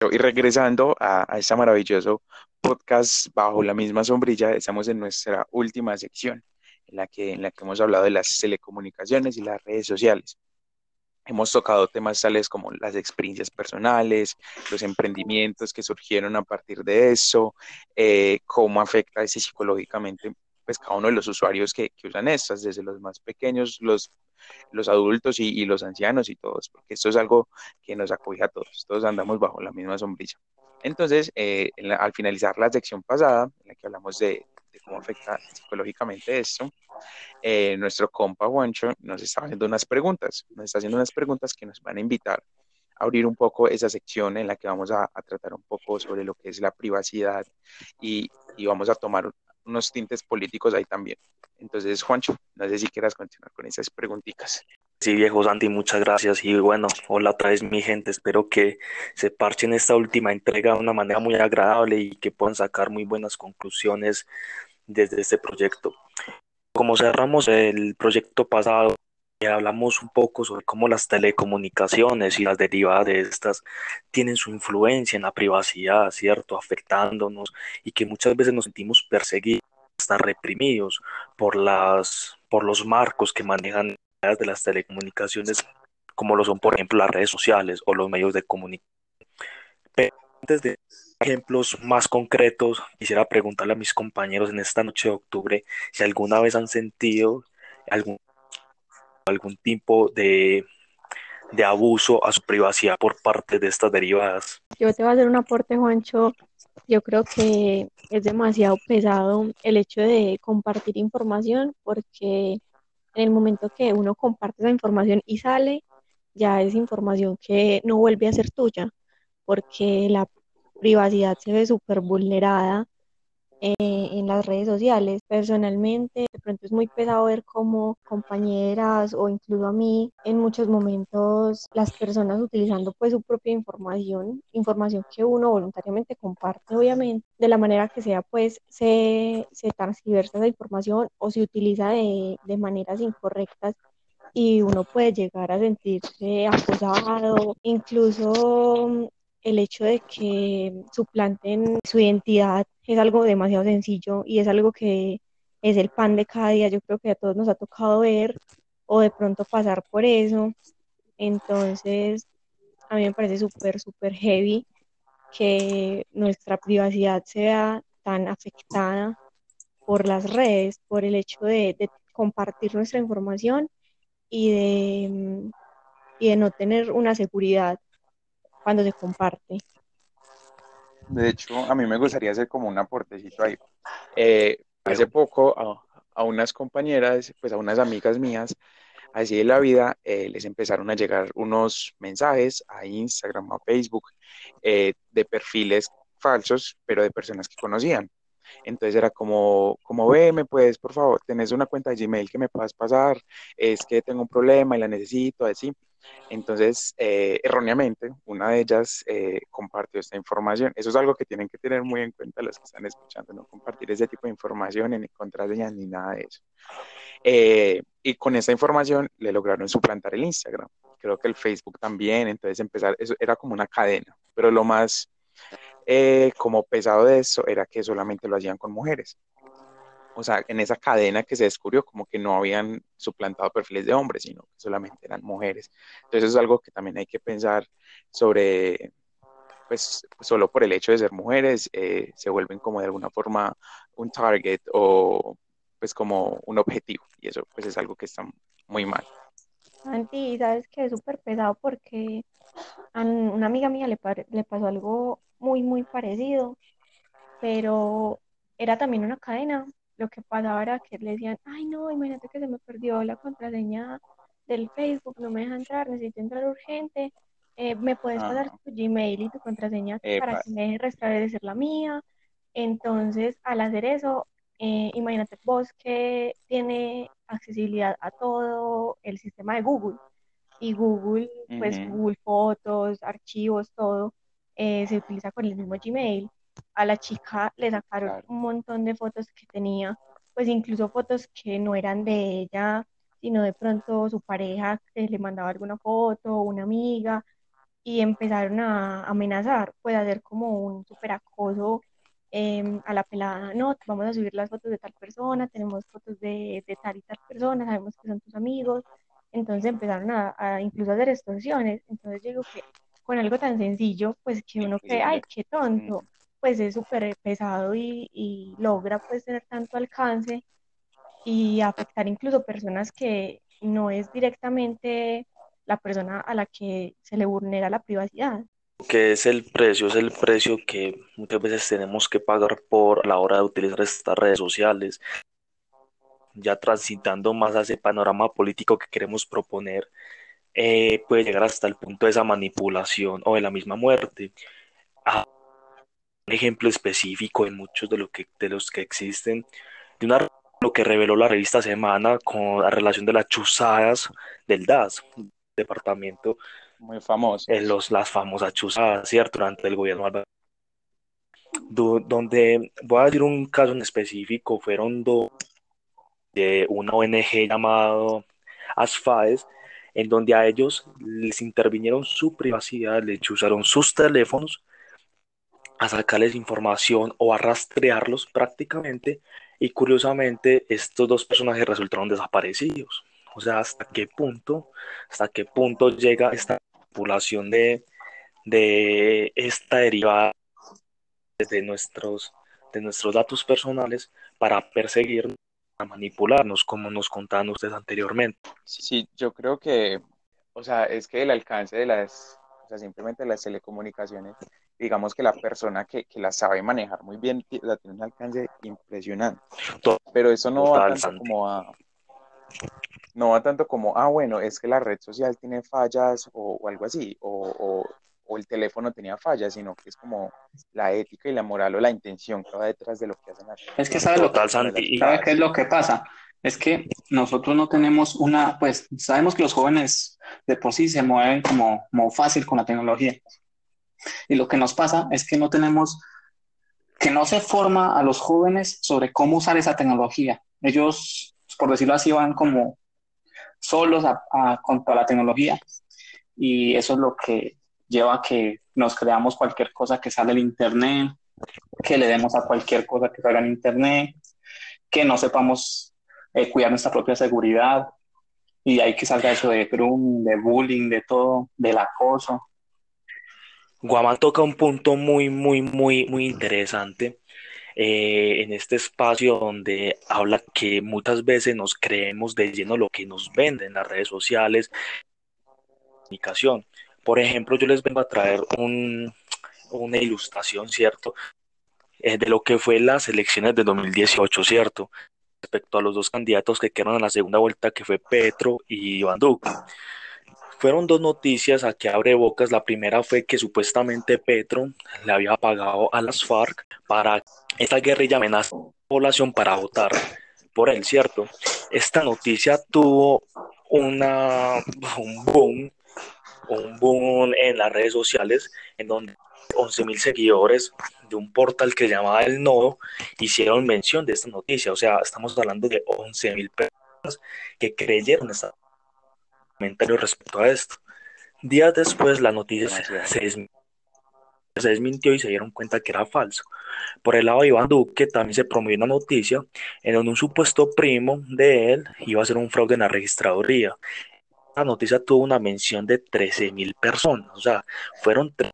Y regresando a, a este maravilloso podcast bajo la misma sombrilla, estamos en nuestra última sección, en la que, en la que hemos hablado de las telecomunicaciones y las redes sociales. Hemos tocado temas tales como las experiencias personales, los emprendimientos que surgieron a partir de eso, eh, cómo afecta ese psicológicamente pues, cada uno de los usuarios que, que usan estas, desde los más pequeños, los los adultos y, los ancianos y todos, porque esto es algo que nos acoge a todos, todos andamos bajo la misma sombrilla. Entonces, eh, al finalizar la sección pasada, en la que hablamos de, cómo afecta psicológicamente esto, eh, nuestro compa Juancho nos está haciendo unas preguntas, nos está haciendo unas preguntas que nos van a invitar a abrir un poco esa sección en la que vamos a, tratar un poco sobre lo que es la privacidad y, y vamos a tomar unos tintes políticos ahí también. Entonces, Juancho, no sé si quieras continuar con esas preguntitas. Sí, viejo Santi, muchas gracias. Y bueno, hola otra vez mi gente. Espero que se parchen esta última entrega de una manera muy agradable y que puedan sacar muy buenas conclusiones desde este proyecto. Como cerramos el proyecto pasado, hablamos un poco sobre cómo las telecomunicaciones y las derivadas de estas tienen su influencia en la privacidad, ¿cierto? Afectándonos y que muchas veces nos sentimos perseguidos están reprimidos por, las, por los marcos que manejan de las telecomunicaciones, como lo son, por ejemplo, las redes sociales o los medios de comunicación. Pero antes de ejemplos más concretos, quisiera preguntarle a mis compañeros en esta noche de octubre si alguna vez han sentido algún, algún tipo de, de abuso a su privacidad por parte de estas derivadas. Yo te voy a hacer un aporte, Juancho, yo creo que es demasiado pesado el hecho de compartir información porque en el momento que uno comparte esa información y sale, ya es información que no vuelve a ser tuya porque la privacidad se ve súper vulnerada eh, en las redes sociales. Personalmente, de pronto es muy pesado ver cómo compañeras o incluso a mí, en muchos momentos, las personas utilizando pues su propia información, información que uno voluntariamente comparte, obviamente, de la manera que sea, pues se, se transgiversa esa información o se utiliza de, de maneras incorrectas y uno puede llegar a sentirse acosado, incluso el hecho de que suplanten su identidad es algo demasiado sencillo y es algo que es el pan de cada día. Yo creo que a todos nos ha tocado ver o de pronto pasar por eso. Entonces, a mí me parece súper, súper heavy que nuestra privacidad sea tan afectada por las redes, por el hecho de, de compartir nuestra información y de, y de no tener una seguridad cuando se comparte. De hecho, a mí me gustaría hacer como un aportecito ahí. Eh, hace poco a, unas compañeras, pues a unas amigas mías, así de la vida, eh, les empezaron a llegar unos mensajes a Instagram, a Facebook, eh, de perfiles falsos, pero de personas que conocían. Entonces era como, como ve, me puedes, por favor, tenés una cuenta de Gmail que me puedas pasar, es que tengo un problema y la necesito, así. Entonces, eh, erróneamente, una de ellas eh, compartió esta información. Eso es algo que tienen que tener muy en cuenta los que están escuchando, no compartir ese tipo de información en contraseñas ni nada de eso. Eh, y con esa información le lograron suplantar el Instagram. Creo que el Facebook también, entonces empezar, eso era como una cadena, pero lo más como pesado de eso era que solamente lo hacían con mujeres o sea, en esa cadena que se descubrió, como que no habían suplantado perfiles de hombres, sino que solamente eran mujeres. Entonces, es algo que también hay que pensar sobre, pues, solo por el hecho de ser mujeres, eh, se vuelven como de alguna forma un target o, pues, como un objetivo. Y eso, pues, es algo que está muy mal. Santi, sabes que es súper pesado porque a una amiga mía le, le pasó algo muy, muy parecido, pero era también una cadena lo que pasaba era que le decían, ay no, imagínate que se me perdió la contraseña del Facebook, no me deja entrar, necesito entrar urgente, eh, me puedes pasar tu Gmail y tu contraseña para que me deje restablecer la mía. Entonces, al hacer eso, eh, imagínate vos que tiene accesibilidad a todo el sistema de Google. Y Google, pues Google Fotos, archivos, todo, eh, se utiliza con el mismo Gmail a la chica le sacaron un montón de fotos que tenía, pues incluso fotos que no eran de ella, sino de pronto su pareja que le mandaba alguna foto, una amiga, y empezaron a amenazar, pues a hacer como un superacoso em, a la pelada, no, vamos a subir las fotos de tal persona, tenemos fotos de, de tal y tal persona, sabemos que son tus amigos, entonces empezaron a, a incluso hacer extorsiones, entonces yo digo que con algo tan sencillo, pues que uno cree, ay, qué tonto, pues es súper pesado y, y logra pues tener tanto alcance y afectar incluso personas que no es directamente la persona a la que se le vulnera la privacidad. Que es el precio, es el precio que muchas veces tenemos que pagar por la hora de utilizar estas redes sociales. Ya transitando más a ese panorama político que queremos proponer, eh, puede llegar hasta el punto de esa manipulación o de la misma muerte. Ah, ejemplo específico de muchos de, lo que, de los que existen, de una lo que reveló la revista Semana con la relación de las chuzadas del DAS, departamento muy famoso. En los, las famosas chuzadas, ¿cierto? Durante el gobierno donde voy a decir un caso en específico, fueron dos de una ONG llamado ASFAES, en donde a ellos les intervinieron su privacidad, les usaron sus teléfonos a sacarles información o a rastrearlos prácticamente y curiosamente estos dos personajes resultaron desaparecidos. O sea, hasta qué punto, hasta qué punto llega esta manipulación de, de esta derivada de nuestros, de nuestros datos personales para perseguirnos, a manipularnos, como nos contaban ustedes anteriormente. Sí, yo creo que, o sea, es que el alcance de las, o sea, simplemente las telecomunicaciones digamos que la persona que, que la sabe manejar muy bien la tiene un alcance impresionante. Pero eso no va tanto como a no va tanto como, ah, bueno, es que la red social tiene fallas o, algo así, o, o, o, el teléfono tenía fallas, sino que es como la ética y la moral o la intención que va detrás de lo que hacen. Es que sabe lo que, ¿sabe qué es lo que pasa? Es que nosotros no tenemos una, pues sabemos que los jóvenes de por sí se mueven como, como fácil con la tecnología. Y lo que nos pasa es que no tenemos, que no se forma a los jóvenes sobre cómo usar esa tecnología. Ellos, por decirlo así, van como solos a, a, con toda la tecnología y eso es lo que lleva a que nos creamos cualquier cosa que sale en internet, que le demos a cualquier cosa que salga en internet, que no sepamos eh, cuidar nuestra propia seguridad y hay que salga eso de grooming, de bullying, de todo, del acoso. Guamán toca un punto muy, muy, muy, muy interesante eh, en este espacio donde habla que muchas veces nos creemos de lleno lo que nos venden las redes sociales, comunicación. Por ejemplo, yo les vengo a traer un, una ilustración, ¿cierto? Eh, de lo que fue las elecciones de 2018, ¿cierto? Respecto a los dos candidatos que quedaron en la segunda vuelta, que fue Petro y Iván Duque fueron dos noticias a que abre bocas. La primera fue que supuestamente Petro le había pagado a las FARC para esta guerrilla amenaza a la población para votar por él, ¿cierto? Esta noticia tuvo una, un boom, un boom en las redes sociales, en donde 11 mil seguidores de un portal que se llamaba El Nodo hicieron mención de esta noticia. O sea, estamos hablando de 11 mil personas que creyeron esta comentarios respecto a esto. Días después la noticia se, desmintió y se dieron cuenta que era falso. Por el lado de Iván Duque también se promovió una noticia en donde un supuesto primo de él iba a hacer un fraude en la registraduría. La noticia tuvo una mención de 13 mil personas, o sea, fueron tres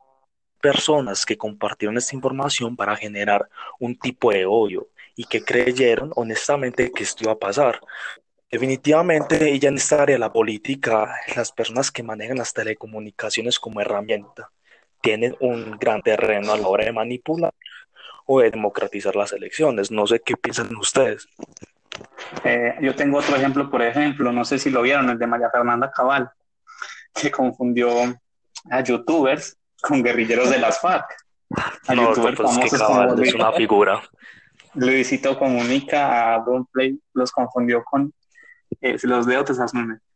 personas que compartieron esta información para generar un tipo de odio y que creyeron honestamente que esto iba a pasar. Definitivamente, ella en esta área de la política, las personas que manejan las telecomunicaciones como herramienta tienen un gran terreno a la hora de manipular o de democratizar las elecciones. No sé qué piensan ustedes. Eh, yo tengo otro ejemplo, por ejemplo, no sé si lo vieron, el de María Fernanda Cabal, que confundió a youtubers con guerrilleros de las FARC. A no, youtubers pues, famosos Cabal es una figura. Luisito Comunica, a Play, los confundió con eh, los leo, te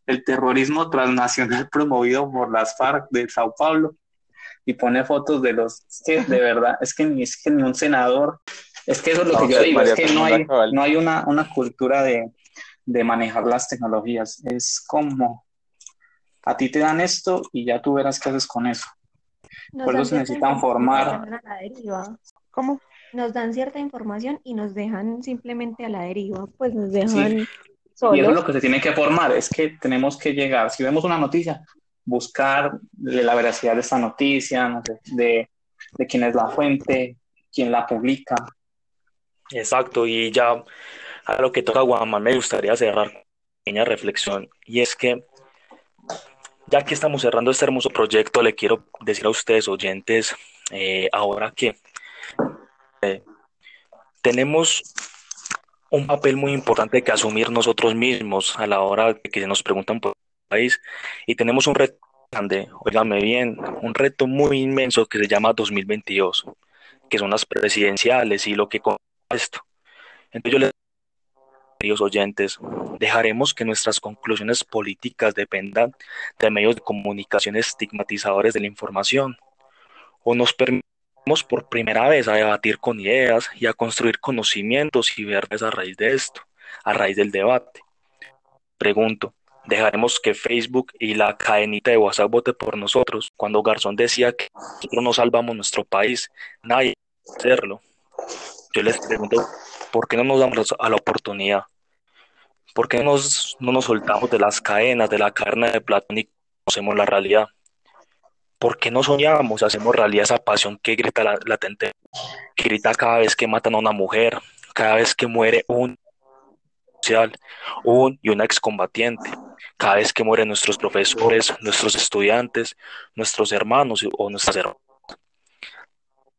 el terrorismo transnacional promovido por las FARC de Sao Paulo y pone fotos de los, que de verdad, es que ni, es que ni un senador, es que eso es lo que yo digo, es que no hay, no hay una, una cultura de, de manejar las tecnologías, es como a ti te dan esto y ya tú verás qué haces con eso. por eso se necesitan formar. ¿Cómo? Nos dan cierta información y nos dejan simplemente a la deriva, pues nos dejan solos. Y eso es lo que se tiene que formar, es que tenemos que llegar, si vemos una noticia, buscar la veracidad de esta noticia, de, de quién es la fuente, quién la publica. Exacto, y ya a lo que toca Guamán me gustaría cerrar una pequeña reflexión, y es que ya que estamos cerrando este hermoso proyecto, le quiero decir a ustedes, oyentes, eh, ahora que eh, tenemos un papel muy importante que asumir nosotros mismos a la hora de que nos preguntan por el país y tenemos un reto grande, oígame bien, un reto muy inmenso que se llama 2022, que son las presidenciales y lo que con esto. Entonces yo les queridos oyentes, dejaremos que nuestras conclusiones políticas dependan de medios de comunicación estigmatizadores de la información, o nos por primera vez a debatir con ideas y a construir conocimientos y verdes a raíz de esto, a raíz del debate. Pregunto, ¿dejaremos que Facebook y la cadenita de WhatsApp vote por nosotros? Cuando Garzón decía que nosotros no salvamos nuestro país, nadie hacerlo. Yo les pregunto, ¿por qué no nos damos a la oportunidad? ¿Por qué nos, no nos soltamos de las cadenas, de la carne de Platón y conocemos la realidad? ¿Por qué no soñamos, hacemos realidad esa pasión que grita la, latente, que grita cada vez que matan a una mujer, cada vez que muere un social, un y una excombatiente, cada vez que mueren nuestros profesores, nuestros estudiantes, nuestros hermanos o nuestras hermanas?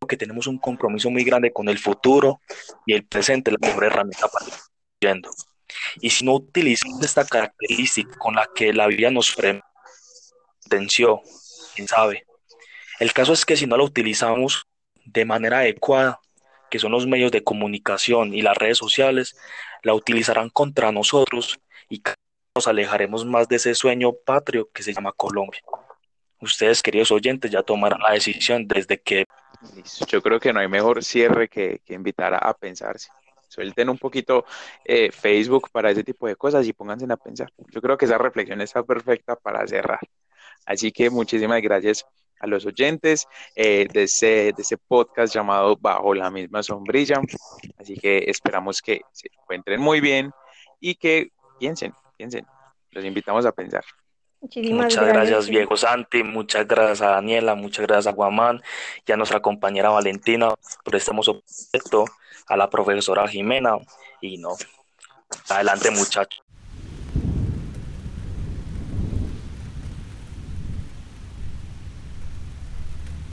que tenemos un compromiso muy grande con el futuro y el presente, la mejor herramienta para ir Y si no utilizamos esta característica con la que la vida nos venció, quién sabe. El caso es que si no la utilizamos de manera adecuada, que son los medios de comunicación y las redes sociales, la utilizarán contra nosotros y nos alejaremos más de ese sueño patrio que se llama Colombia. Ustedes, queridos oyentes, ya tomarán la decisión desde que yo creo que no hay mejor cierre que, invitar a, pensarse. Suelten un poquito eh, Facebook para ese tipo de cosas y pónganse a pensar. Yo creo que esa reflexión está perfecta para cerrar. Así que muchísimas gracias a los oyentes eh, de, ese, de ese podcast llamado Bajo la misma sombrilla. Así que esperamos que se encuentren muy bien y que piensen, piensen. Los invitamos a pensar muchas gracias, viejo Santi, muchas gracias a Daniela, muchas gracias a Guamán y a nuestra compañera Valentina por este hermoso proyecto, a la profesora Jimena y no. Adelante muchachos.